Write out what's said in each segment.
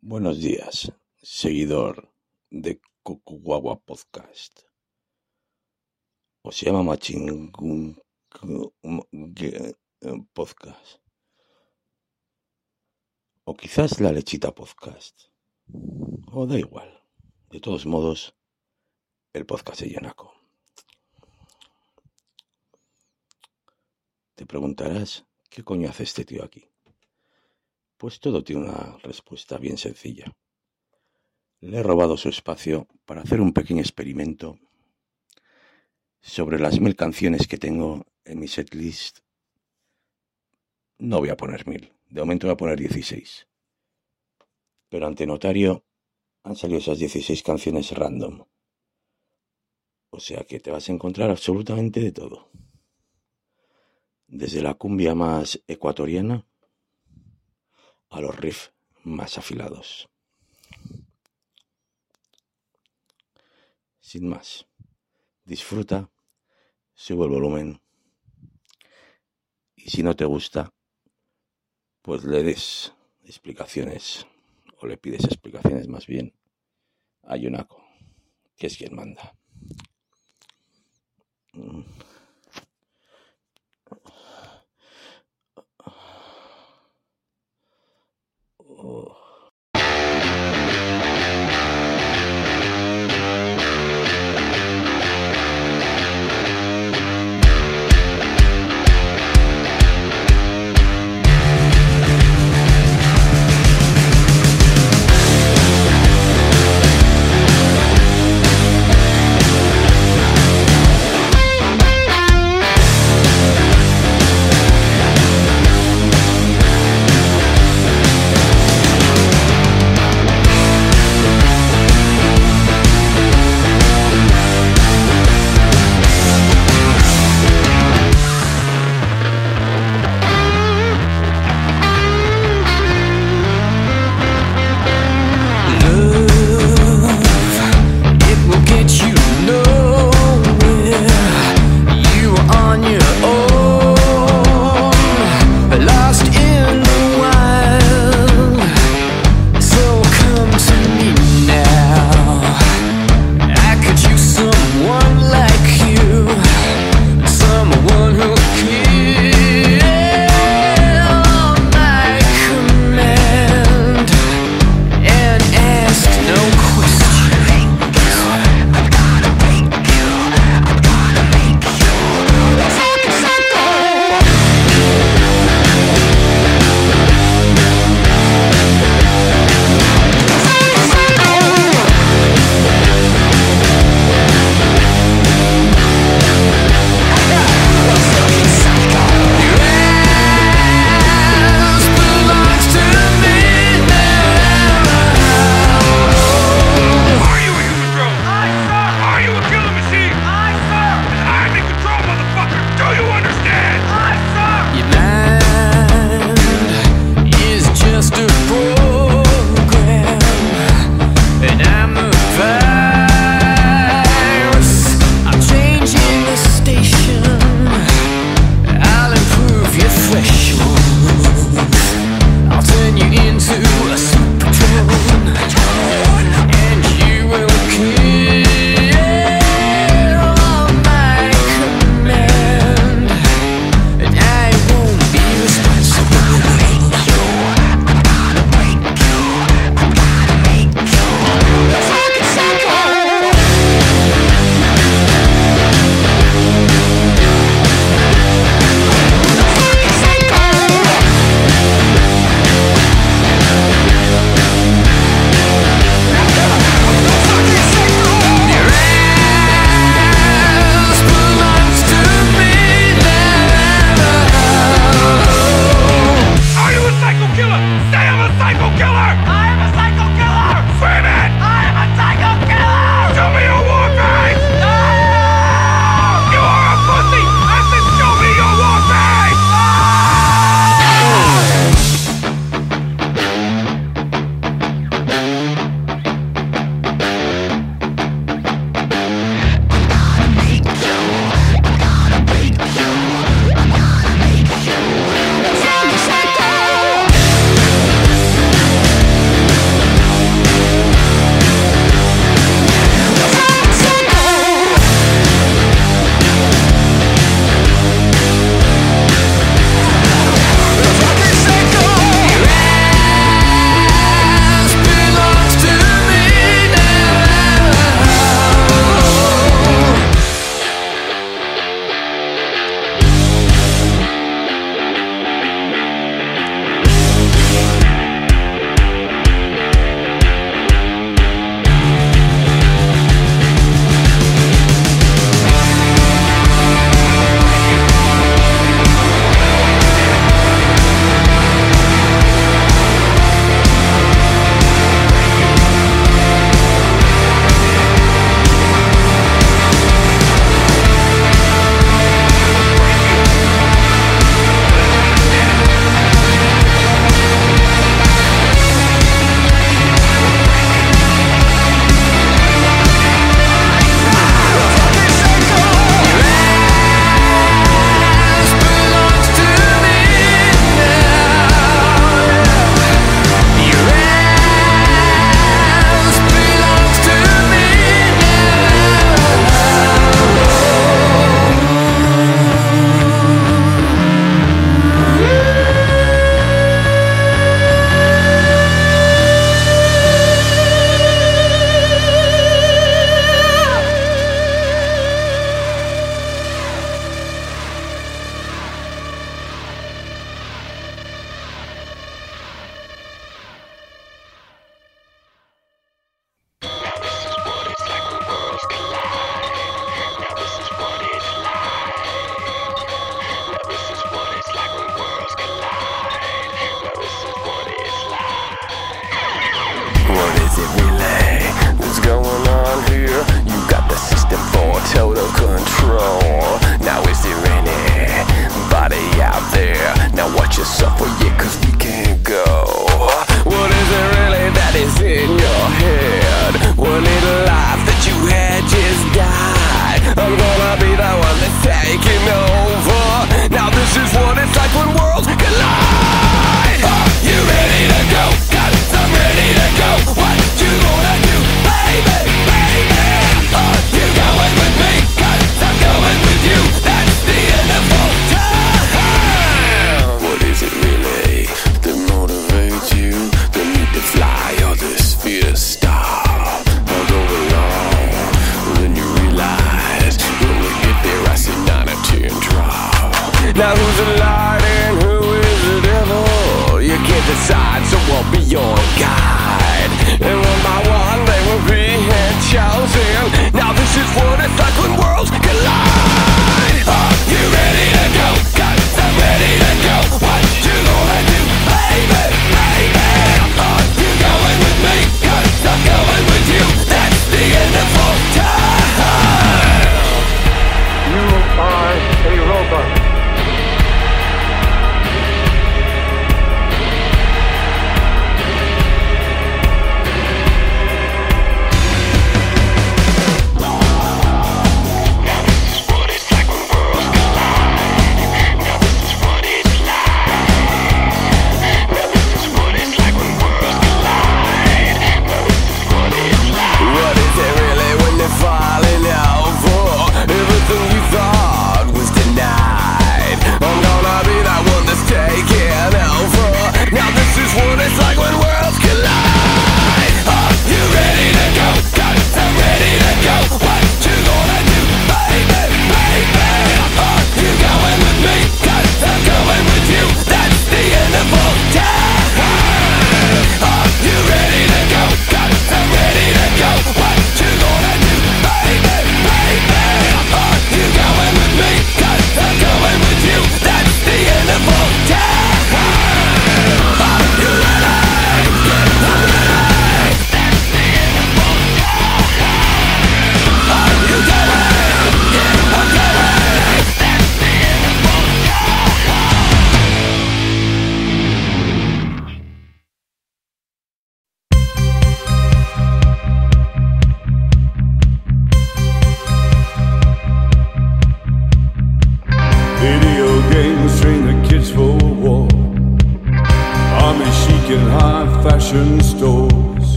Buenos días, seguidor de Kokugawa Podcast. O se llama Machingun Podcast. O quizás La Lechita Podcast. O da igual. De todos modos, el podcast de Yanako. Te preguntarás, ¿qué coño hace este tío aquí? Pues todo tiene una respuesta bien sencilla. Le he robado su espacio para hacer un pequeño experimento sobre las mil canciones que tengo en mi setlist. No voy a poner mil, de momento voy a poner 16. Pero ante notario han salido esas 16 canciones random. O sea que te vas a encontrar absolutamente de todo. Desde la cumbia más ecuatoriana a los riffs más afilados. Sin más, disfruta, sube el volumen y si no te gusta, pues le des explicaciones o le pides explicaciones más bien a Yunako, que es quien manda. Oh.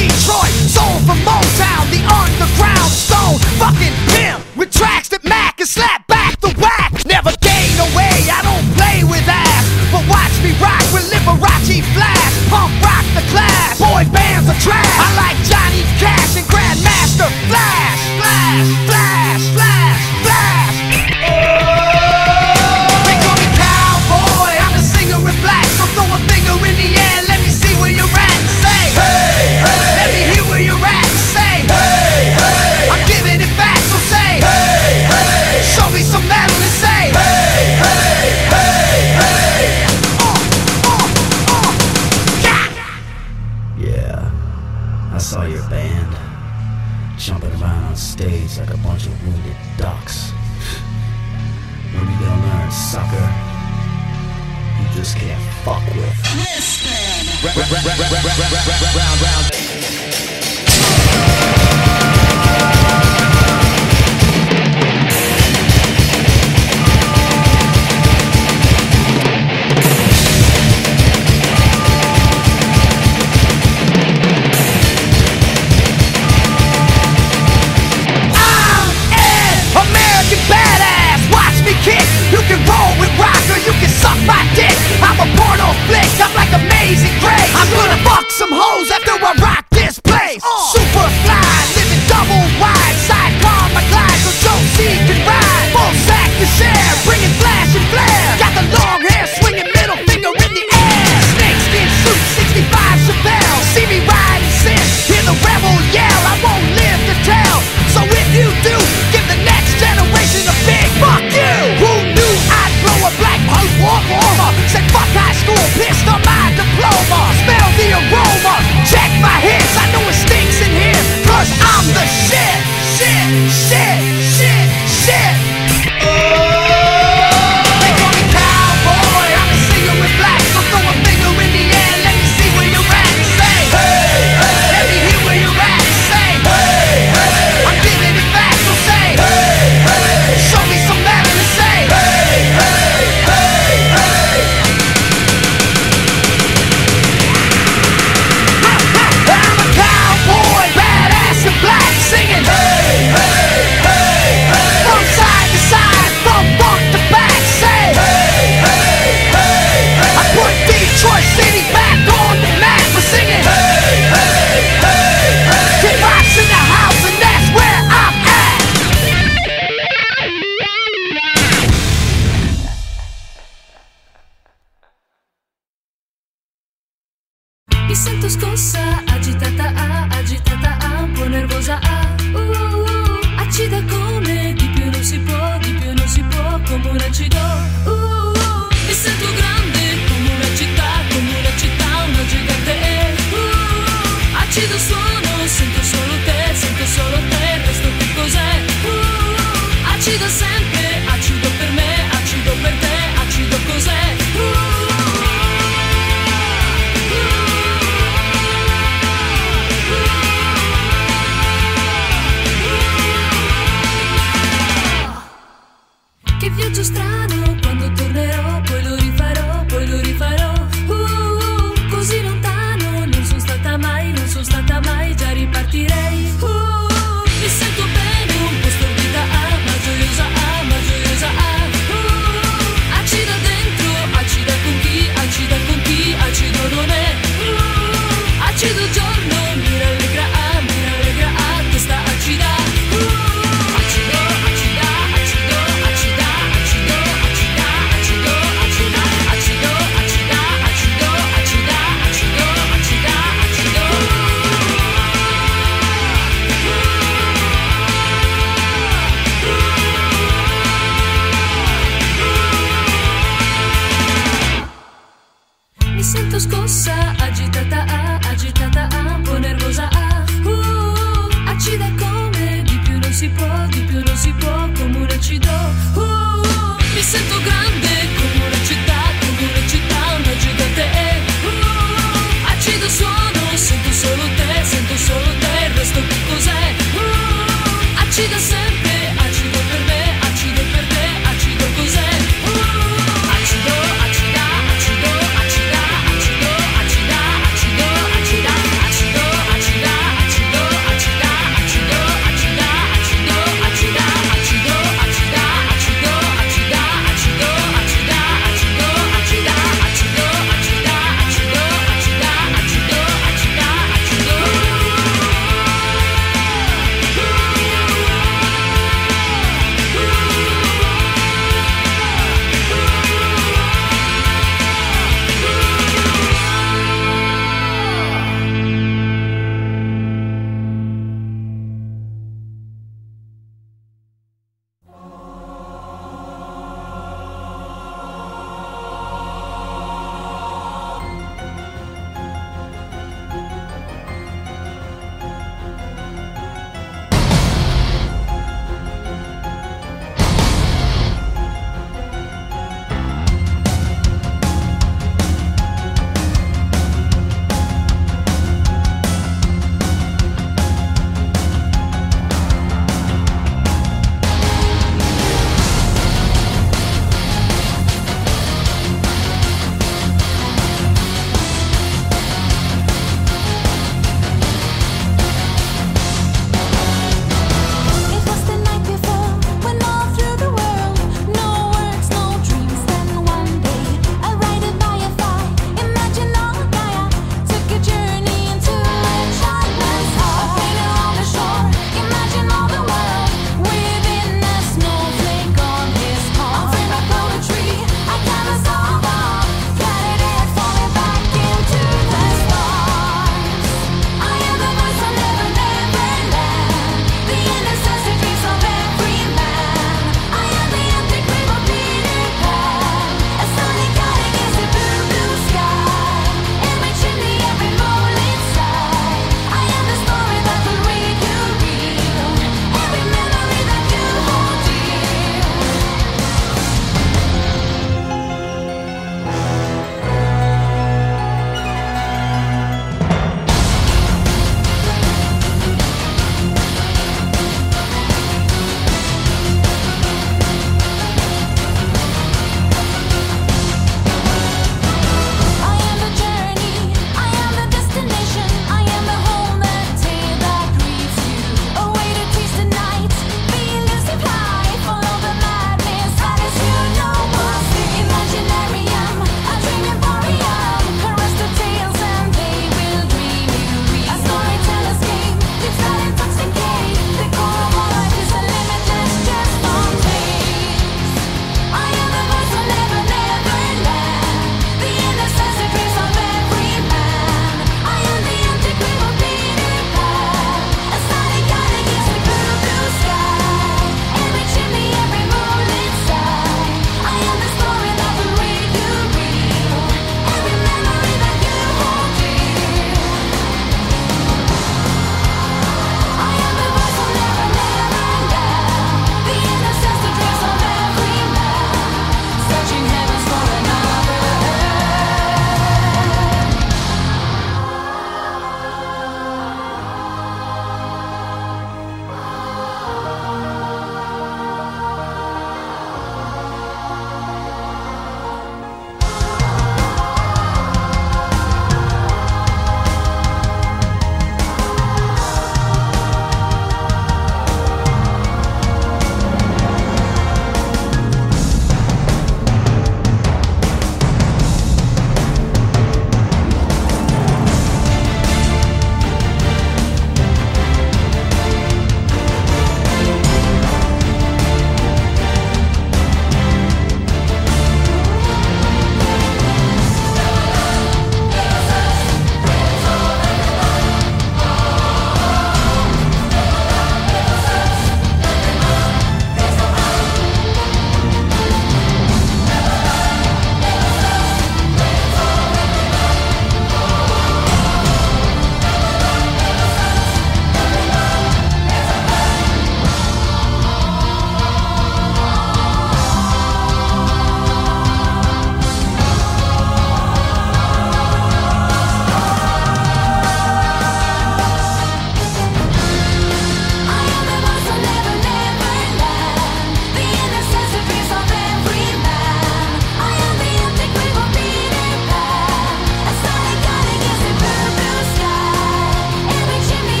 Detroit, soul from Motown, the underground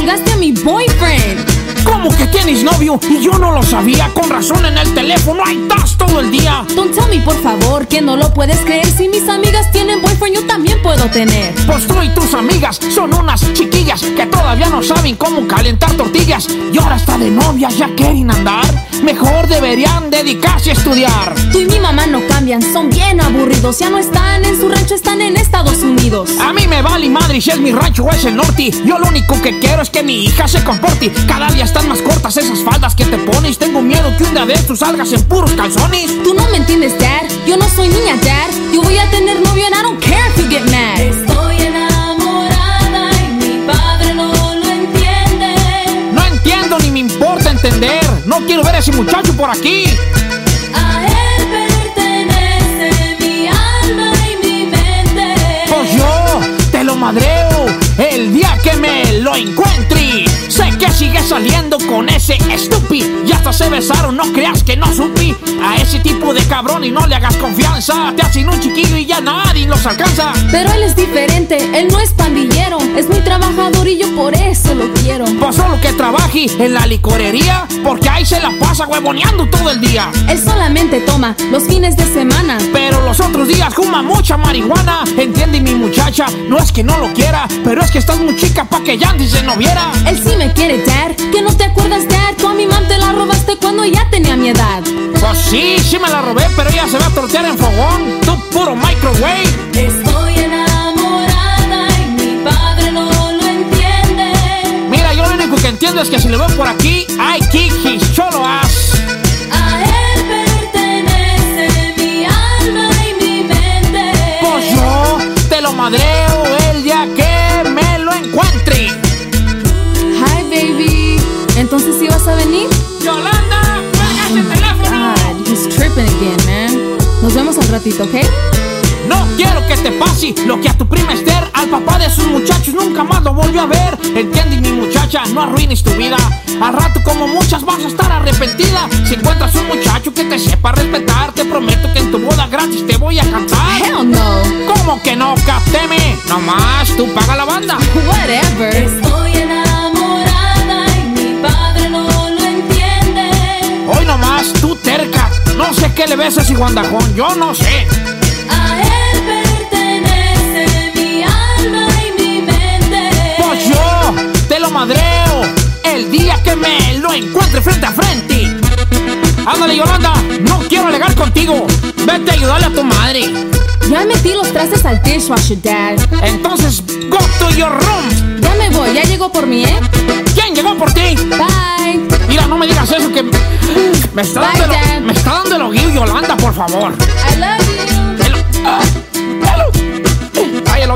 le colgaste a mi boyfriend? ¿Cómo que tienes novio? Y yo no lo sabía. Con razón en el teléfono, ahí estás todo el día. Don't tell me, por favor, que no lo puedes creer. Si mis amigas tienen boyfriend, yo también puedo tener. Pues tú y tus amigas son unas chiquillas que todavía no saben cómo calentar tortillas. Y ahora está de novia, ya quieren andar. Mejor deberían dedicarse a estudiar. Tú y mi mamá no cambian, son bien aburridos. Ya no están en su rancho, están en Estados Unidos. A mí me vale madre si es mi rancho o es el norte. Yo lo único que quiero es que mi hija se comporte. Cada día están más cortas esas faldas que te pones. Tengo miedo que un día de estos salgas en puros calzones. Tú no me entiendes, Dad. Yo no soy niña, Dad. Yo voy a tener novio and I don't care if you get mad. Estoy enamorada y mi padre no lo entiende. No entiendo ni me importa entender. No quiero ver a ese muchacho por aquí. A él pertenece mi alma y mi mente. Pues yo te lo madreo el día que me lo encuentre. Que sigue saliendo con ese estúpido. Y hasta se besaron, no creas que no supi. A ese tipo de cabrón y no le hagas confianza. Te hacen un chiquillo y ya nadie los alcanza. Pero él es diferente, él no es pandillero. Es muy trabajador y yo por eso lo quiero. Pues solo que trabaje en la licorería. Porque ahí se la pasa huevoneando todo el día. Él solamente toma los fines de semana. Pero los otros días fuma mucha marihuana. Entiende mi muchacha, no es que no lo quiera, pero es que estás muy chica pa' que ya antes se no viera. Él sí me quiere, Que no te acuerdas, Dad. Tú a mi mam te la robaste cuando ya tenía mi edad. Pues sí, sí me la robé, pero ella se va a tortear en fogón. Tú puro microwave. Estoy enamorada y mi padre no lo entiende. Mira, yo lo único que entiendo es que si le veo por aquí, I kick his cholo ass. A venir? Yolanda, cuelga ese teléfono. God, he's tripping again, man. Nos vemos al ratito, ¿ok? No quiero que te pase lo que a tu prima Esther, al papá de sus muchachos nunca más lo volvió a ver. Entiende mi muchacha, no arruines tu vida. Al rato como muchas vas a estar arrepentida. Si encuentras un muchacho que te sepa respetar, te prometo que en tu boda gratis te voy a cantar. Hell no. ¿Cómo que no, capteme? Nomás tú paga la banda. Whatever. Nomás tú terca. No sé qué le ves a ese guandajón, yo no sé. A él pertenece mi alma y mi mente. Pues yo te lo madreo el día que me lo encuentre frente a frente. Ándale, Yolanda, no quiero alegar contigo. Vete a ayudarle a tu madre. Ya metí los trastes al dishwasher, Dad. Entonces, go to your room. Ya me voy, ya llegó por mí, ¿eh? ¿Quién llegó por ti? Bye. Mira, no me digas eso que me está Bye, dando, me está dando el Yolanda, por favor. I love you. El, ah, el- ay, el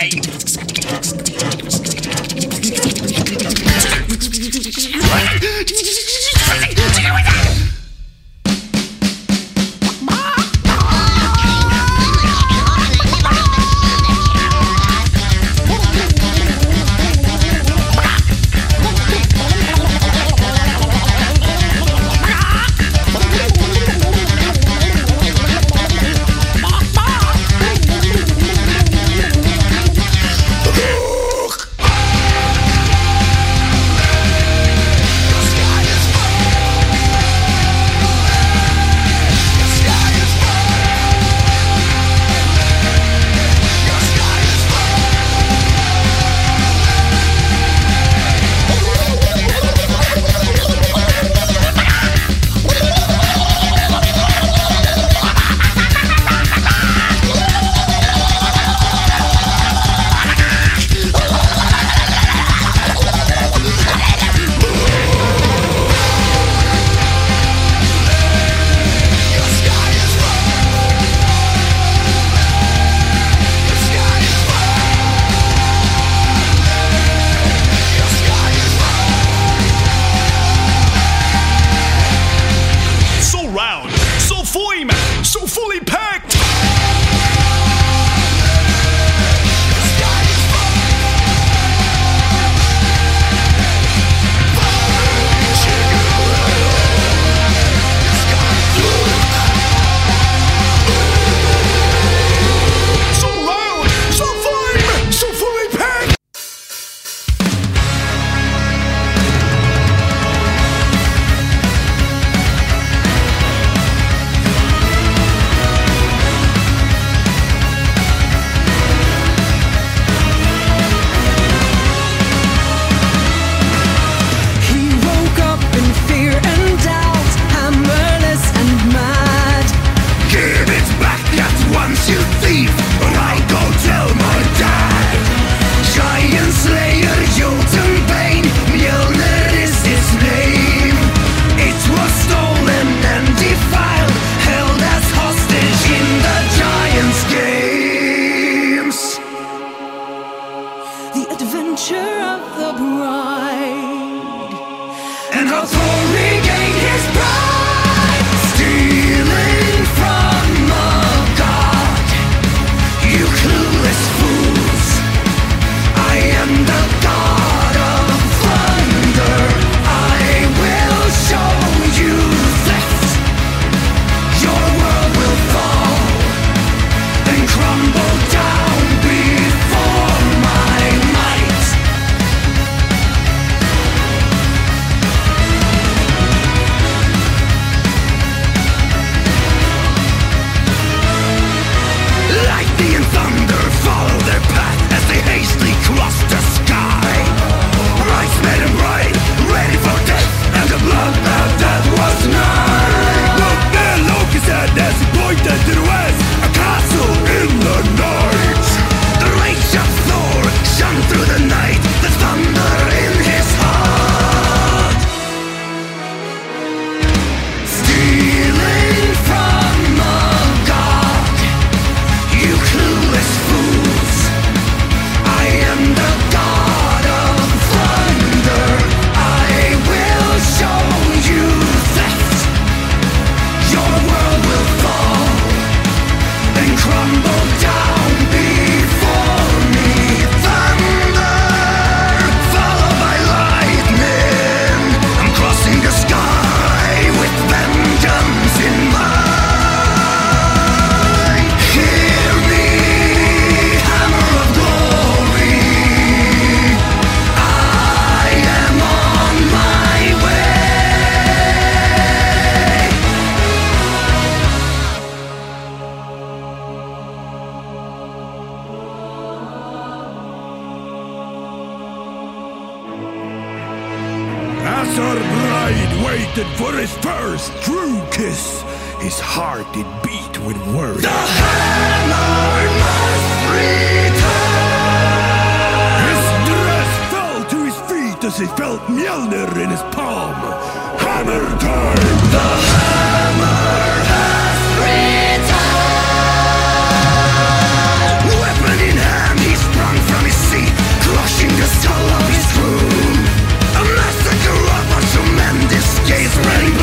Bye. waited for his first true kiss. His heart did beat with worry. The hammer must return. His dress fell to his feet as he felt Mjolnir in his palm. Hammer time. The hammer. free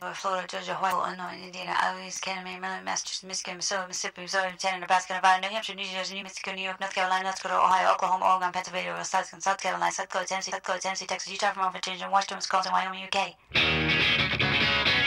Ohio, Florida, Georgia, Hawaii, Illinois, Indiana, Iowa, Canada, Maine, Maryland, Massachusetts, Michigan, Missouri, Mississippi, Missouri, Montana, Nebraska, Nevada, New Hampshire, New Jersey, New Mexico, New York, North Carolina, North Dakota, Ohio, Oklahoma, Oregon, Pennsylvania, Wisconsin, South Carolina, South Dakota, Tennessee, South Dakota, Tennessee, Texas, Utah, Vermont, Virginia, Washington, Wisconsin, Wyoming, UK.